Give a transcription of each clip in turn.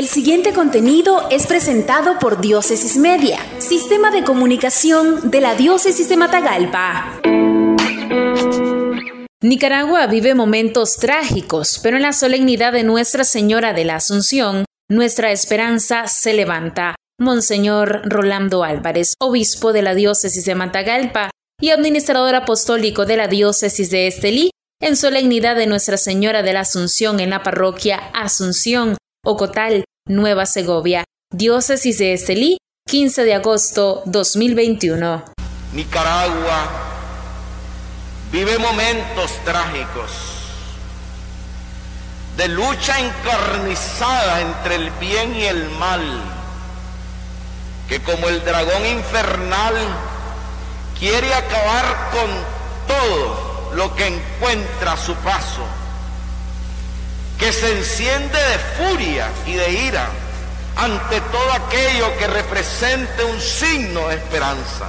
El siguiente contenido es presentado por Diócesis Media, Sistema de Comunicación de la Diócesis de Matagalpa. Nicaragua vive momentos trágicos, pero en la solemnidad de Nuestra Señora de la Asunción, nuestra esperanza se levanta. Monseñor Rolando Álvarez, obispo de la diócesis de Matagalpa y administrador apostólico de la diócesis de Estelí, en solemnidad de Nuestra Señora de la Asunción en la parroquia Asunción, Ocotal, Nueva Segovia, diócesis de Estelí, 15 de agosto 2021. Nicaragua vive momentos trágicos de lucha encarnizada entre el bien y el mal, que como el dragón infernal quiere acabar con todo lo que encuentra a su paso, que se enciende de furia y de ira ante todo aquello que represente un signo de esperanza.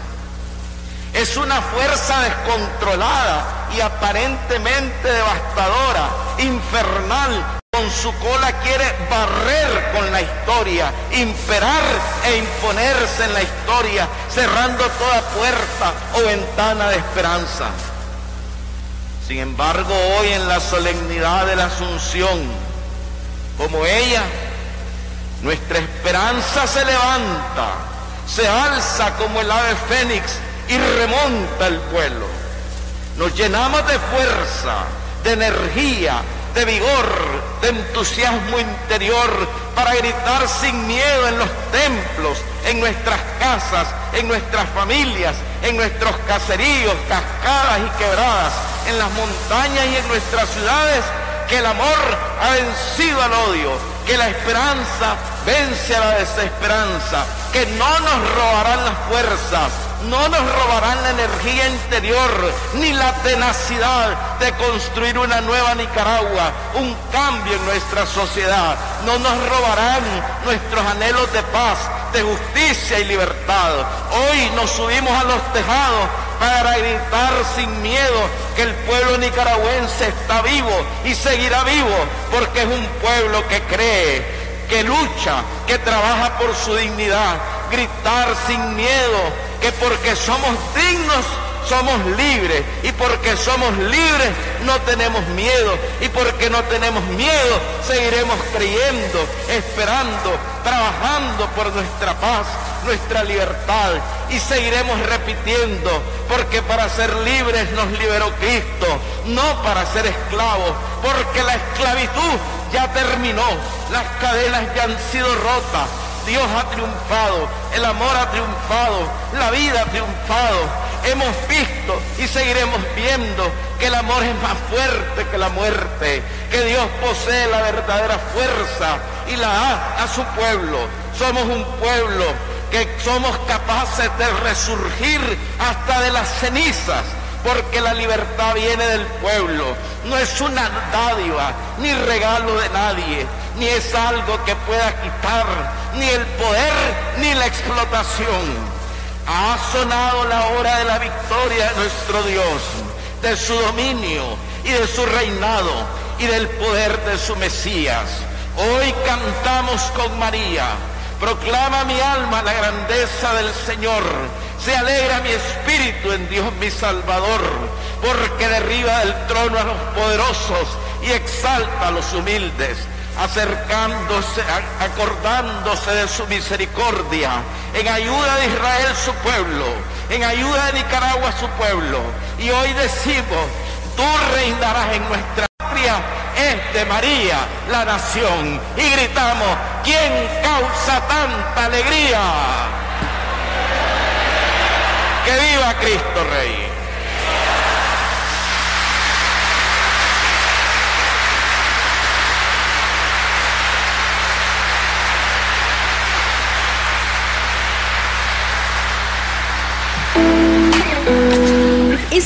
Es una fuerza descontrolada y aparentemente devastadora, infernal, con su cola quiere barrer con la historia, imperar e imponerse en la historia, cerrando toda puerta o ventana de esperanza. Sin embargo, hoy en la solemnidad de la Asunción, como ella, nuestra esperanza se levanta, se alza como el ave fénix y remonta el pueblo. Nos llenamos de fuerza, de energía, de vigor, de entusiasmo interior para gritar sin miedo en los templos, en nuestras casas, en nuestras familias, en nuestros caseríos, cascadas y quebradas, en las montañas y en nuestras ciudades, que el amor ha vencido al odio, que la esperanza vence a la desesperanza, que no nos robarán las fuerzas, no nos robarán la energía interior ni la tenacidad de construir una nueva Nicaragua, un cambio en nuestra sociedad. No nos robarán nuestros anhelos de paz, de justicia y libertad. Hoy nos subimos a los tejados para gritar sin miedo que el pueblo nicaragüense está vivo y seguirá vivo porque es un pueblo que cree, que lucha, que trabaja por su dignidad. Gritar sin miedo que porque somos dignos somos libres. Y porque somos libres no tenemos miedo. Y porque no tenemos miedo seguiremos creyendo, esperando, trabajando por nuestra paz, nuestra libertad. Y seguiremos repitiendo porque para ser libres nos liberó Cristo, no para ser esclavos, porque la esclavitud ya terminó, las cadenas ya han sido rotas, Dios ha triunfado, el amor ha triunfado, la vida ha triunfado. Hemos visto y seguiremos viendo que el amor es más fuerte que la muerte, que Dios posee la verdadera fuerza y la da a su pueblo. Somos un pueblo que somos capaces de resurgir hasta de las cenizas porque la libertad viene del pueblo, no es una dádiva ni regalo de nadie, ni es algo que pueda quitar ni el poder ni la explotación. Ha sonado la hora de la victoria de nuestro Dios, de su dominio y de su reinado y del poder de su Mesías. Hoy cantamos con María. Proclama mi alma la grandeza del Señor se alegra mi espíritu en Dios mi Salvador, porque derriba del trono a los poderosos y exalta a los humildes, acercándose, acordándose de su misericordia, en ayuda de Israel su pueblo, en ayuda de Nicaragua su pueblo. Y hoy decimos, tú reinarás en nuestra patria, es de María la nación. Y gritamos, ¿quién causa tanta alegría? Que viva Cristo Rey.